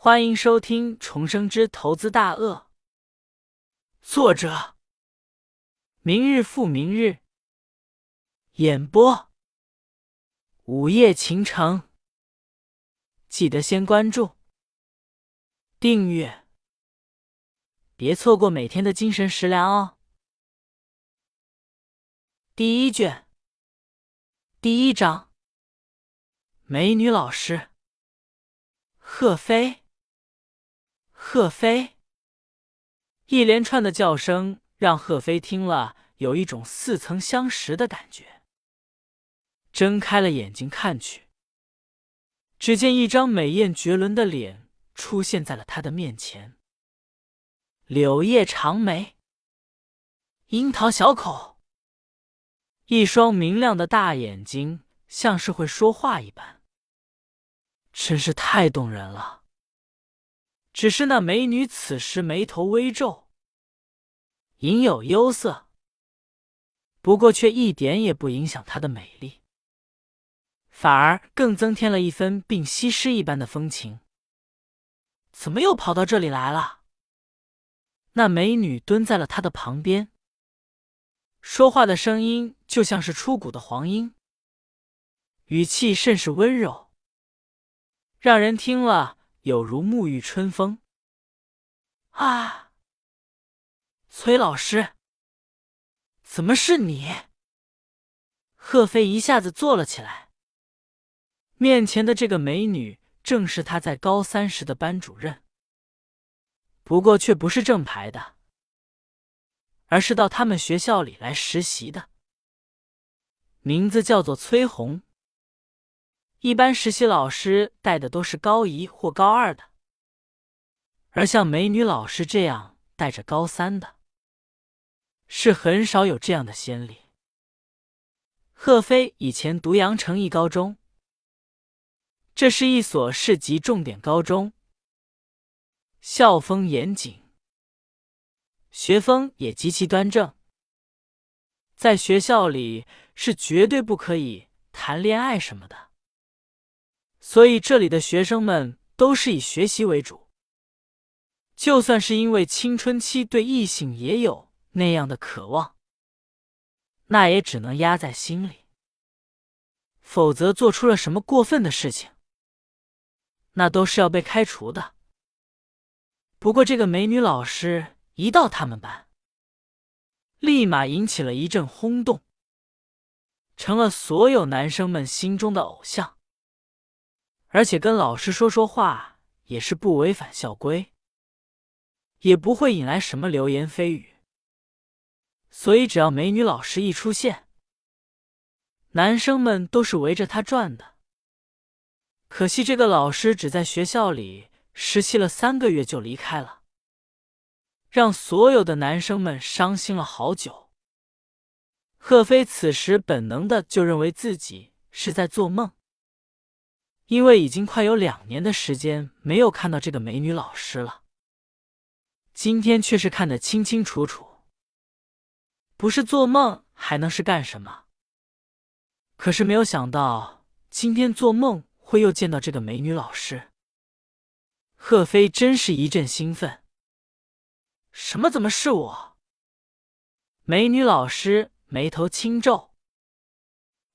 欢迎收听《重生之投资大鳄》，作者：明日复明日，演播：午夜情城。记得先关注、订阅，别错过每天的精神食粮哦。第一卷，第一章，美女老师，贺飞。贺飞，一连串的叫声让贺飞听了有一种似曾相识的感觉。睁开了眼睛看去，只见一张美艳绝伦的脸出现在了他的面前。柳叶长眉，樱桃小口，一双明亮的大眼睛像是会说话一般，真是太动人了。只是那美女此时眉头微皱，隐有忧色，不过却一点也不影响她的美丽，反而更增添了一分病西施一般的风情。怎么又跑到这里来了？那美女蹲在了他的旁边，说话的声音就像是出谷的黄莺，语气甚是温柔，让人听了。有如沐浴春风啊！崔老师，怎么是你？贺飞一下子坐了起来。面前的这个美女正是他在高三时的班主任，不过却不是正牌的，而是到他们学校里来实习的，名字叫做崔红。一般实习老师带的都是高一或高二的，而像美女老师这样带着高三的，是很少有这样的先例。贺飞以前读阳城一高中，这是一所市级重点高中，校风严谨，学风也极其端正，在学校里是绝对不可以谈恋爱什么的。所以，这里的学生们都是以学习为主。就算是因为青春期对异性也有那样的渴望，那也只能压在心里。否则，做出了什么过分的事情，那都是要被开除的。不过，这个美女老师一到他们班，立马引起了一阵轰动，成了所有男生们心中的偶像。而且跟老师说说话也是不违反校规，也不会引来什么流言蜚语。所以只要美女老师一出现，男生们都是围着她转的。可惜这个老师只在学校里实习了三个月就离开了，让所有的男生们伤心了好久。贺飞此时本能的就认为自己是在做梦。因为已经快有两年的时间没有看到这个美女老师了，今天却是看得清清楚楚，不是做梦还能是干什么？可是没有想到今天做梦会又见到这个美女老师，贺飞真是一阵兴奋。什么？怎么是我？美女老师眉头轻皱。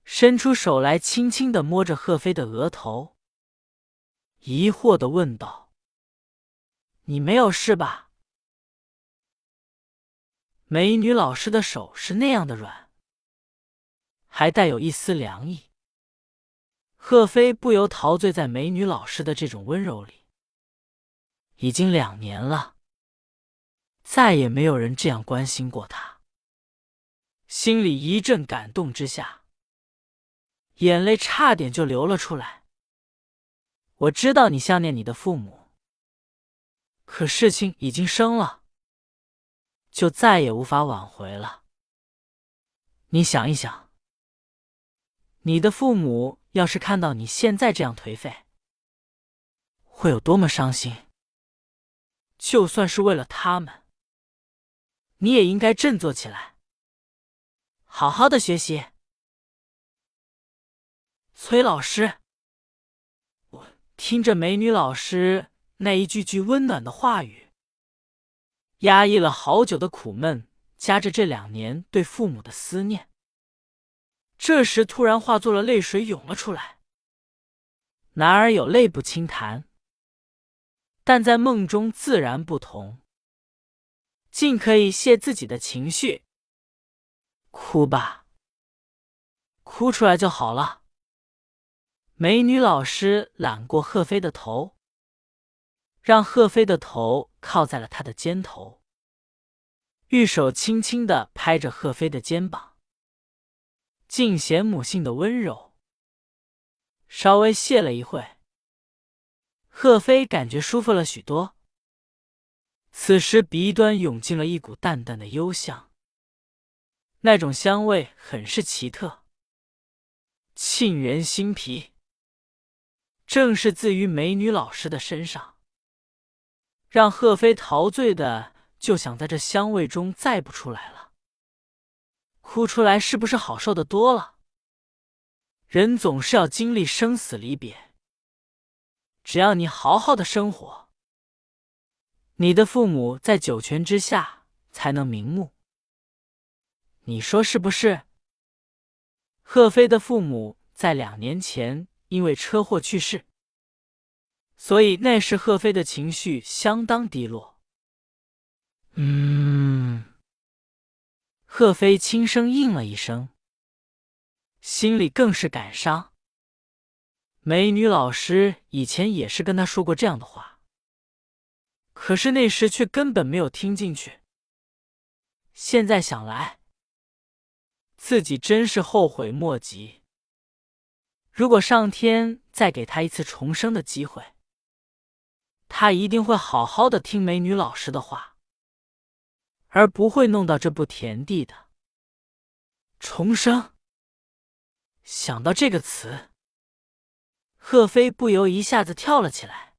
伸出手来，轻轻的摸着贺飞的额头，疑惑的问道：“你没有事吧？”美女老师的手是那样的软，还带有一丝凉意。贺飞不由陶醉在美女老师的这种温柔里。已经两年了，再也没有人这样关心过他，心里一阵感动之下。眼泪差点就流了出来。我知道你想念你的父母，可事情已经生了，就再也无法挽回了。你想一想，你的父母要是看到你现在这样颓废，会有多么伤心？就算是为了他们，你也应该振作起来，好好的学习。崔老师，我听着美女老师那一句句温暖的话语。压抑了好久的苦闷，夹着这两年对父母的思念，这时突然化作了泪水涌了出来。男儿有泪不轻弹，但在梦中自然不同，尽可以泄自己的情绪。哭吧，哭出来就好了。美女老师揽过贺飞的头，让贺飞的头靠在了他的肩头，玉手轻轻的拍着贺飞的肩膀，尽显母性的温柔。稍微歇了一会，贺飞感觉舒服了许多。此时鼻端涌进了一股淡淡的幽香，那种香味很是奇特，沁人心脾。正是自于美女老师的身上，让贺飞陶醉的就想在这香味中再不出来了。哭出来是不是好受的多了？人总是要经历生死离别，只要你好好的生活，你的父母在九泉之下才能瞑目。你说是不是？贺飞的父母在两年前。因为车祸去世，所以那时贺飞的情绪相当低落。嗯，贺飞轻声应了一声，心里更是感伤。美女老师以前也是跟他说过这样的话，可是那时却根本没有听进去。现在想来，自己真是后悔莫及。如果上天再给他一次重生的机会，他一定会好好的听美女老师的话，而不会弄到这步田地的。重生，想到这个词，贺飞不由一下子跳了起来。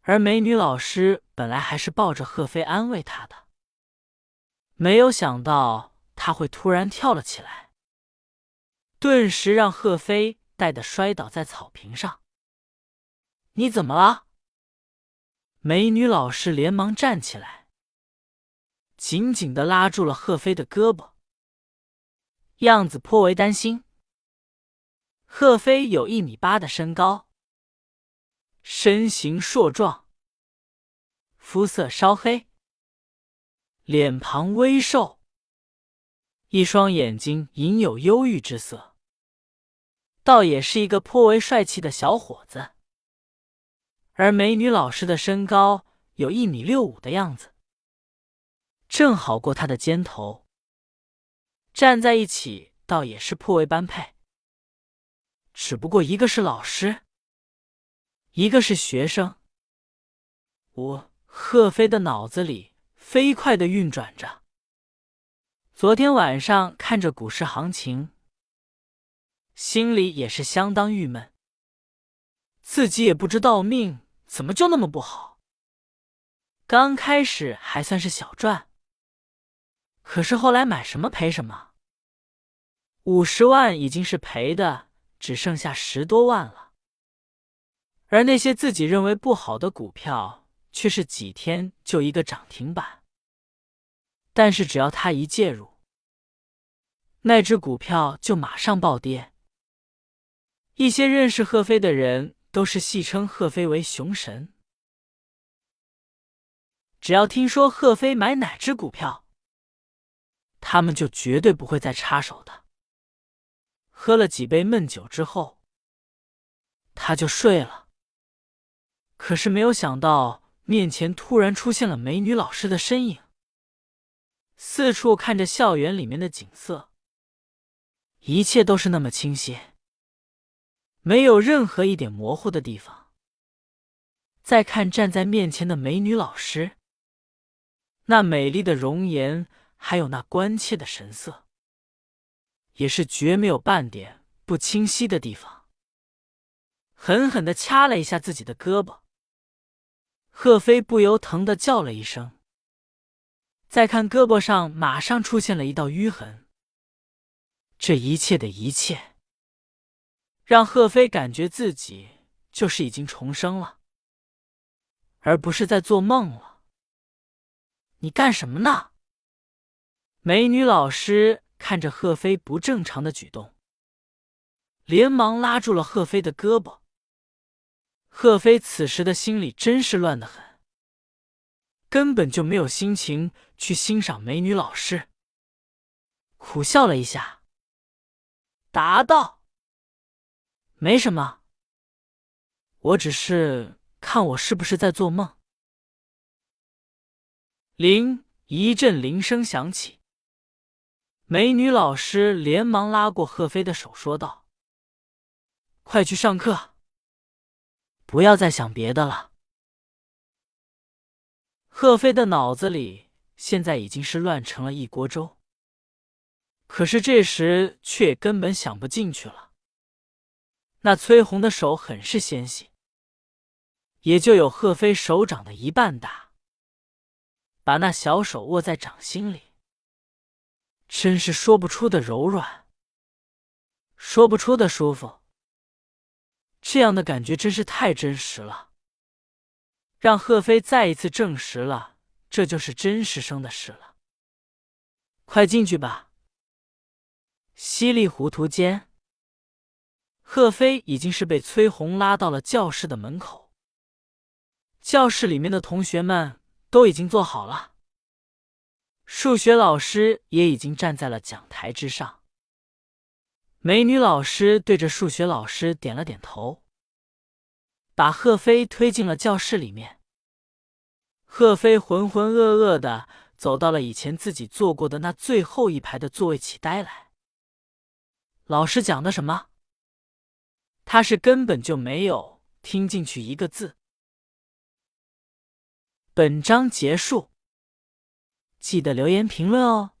而美女老师本来还是抱着贺飞安慰他的，没有想到他会突然跳了起来。顿时让贺飞带的摔倒在草坪上。你怎么了？美女老师连忙站起来，紧紧的拉住了贺飞的胳膊，样子颇为担心。贺飞有一米八的身高，身形硕壮，肤色稍黑，脸庞微瘦，一双眼睛隐有忧郁之色。倒也是一个颇为帅气的小伙子，而美女老师的身高有一米六五的样子，正好过他的肩头，站在一起倒也是颇为般配。只不过一个是老师，一个是学生。我贺飞的脑子里飞快的运转着，昨天晚上看着股市行情。心里也是相当郁闷，自己也不知道命怎么就那么不好。刚开始还算是小赚，可是后来买什么赔什么，五十万已经是赔的，只剩下十多万了。而那些自己认为不好的股票，却是几天就一个涨停板。但是只要他一介入，那只股票就马上暴跌。一些认识贺飞的人都是戏称贺飞为“熊神”。只要听说贺飞买哪只股票，他们就绝对不会再插手的。喝了几杯闷酒之后，他就睡了。可是没有想到，面前突然出现了美女老师的身影。四处看着校园里面的景色，一切都是那么清晰。没有任何一点模糊的地方。再看站在面前的美女老师，那美丽的容颜，还有那关切的神色，也是绝没有半点不清晰的地方。狠狠的掐了一下自己的胳膊，贺飞不由疼的叫了一声。再看胳膊上，马上出现了一道淤痕。这一切的一切。让贺飞感觉自己就是已经重生了。而不是在做梦了。你干什么呢？美女老师看着贺飞不正常的举动，连忙拉住了贺飞的胳膊。贺飞此时的心里真是乱得很，根本就没有心情去欣赏美女老师，苦笑了一下，答道：“没什么，我只是看我是不是在做梦。”铃一阵铃声响起，美女老师连忙拉过贺飞的手，说道：“快去上课。”不要再想别的了。贺飞的脑子里现在已经是乱成了一锅粥，可是这时却根本想不进去了。那崔红的手很是纤细，也就有贺飞手掌的一半大，把那小手握在掌心里，真是说不出的柔软，说不出的舒服。这样的感觉真是太真实了，让贺飞再一次证实了这就是真实生的事了。快进去吧！稀里糊涂间，贺飞已经是被崔红拉到了教室的门口。教室里面的同学们都已经坐好了，数学老师也已经站在了讲台之上。美女老师对着数学老师点了点头，把贺飞推进了教室里面。贺飞浑浑噩噩的走到了以前自己坐过的那最后一排的座位，起呆来。老师讲的什么？他是根本就没有听进去一个字。本章结束，记得留言评论哦。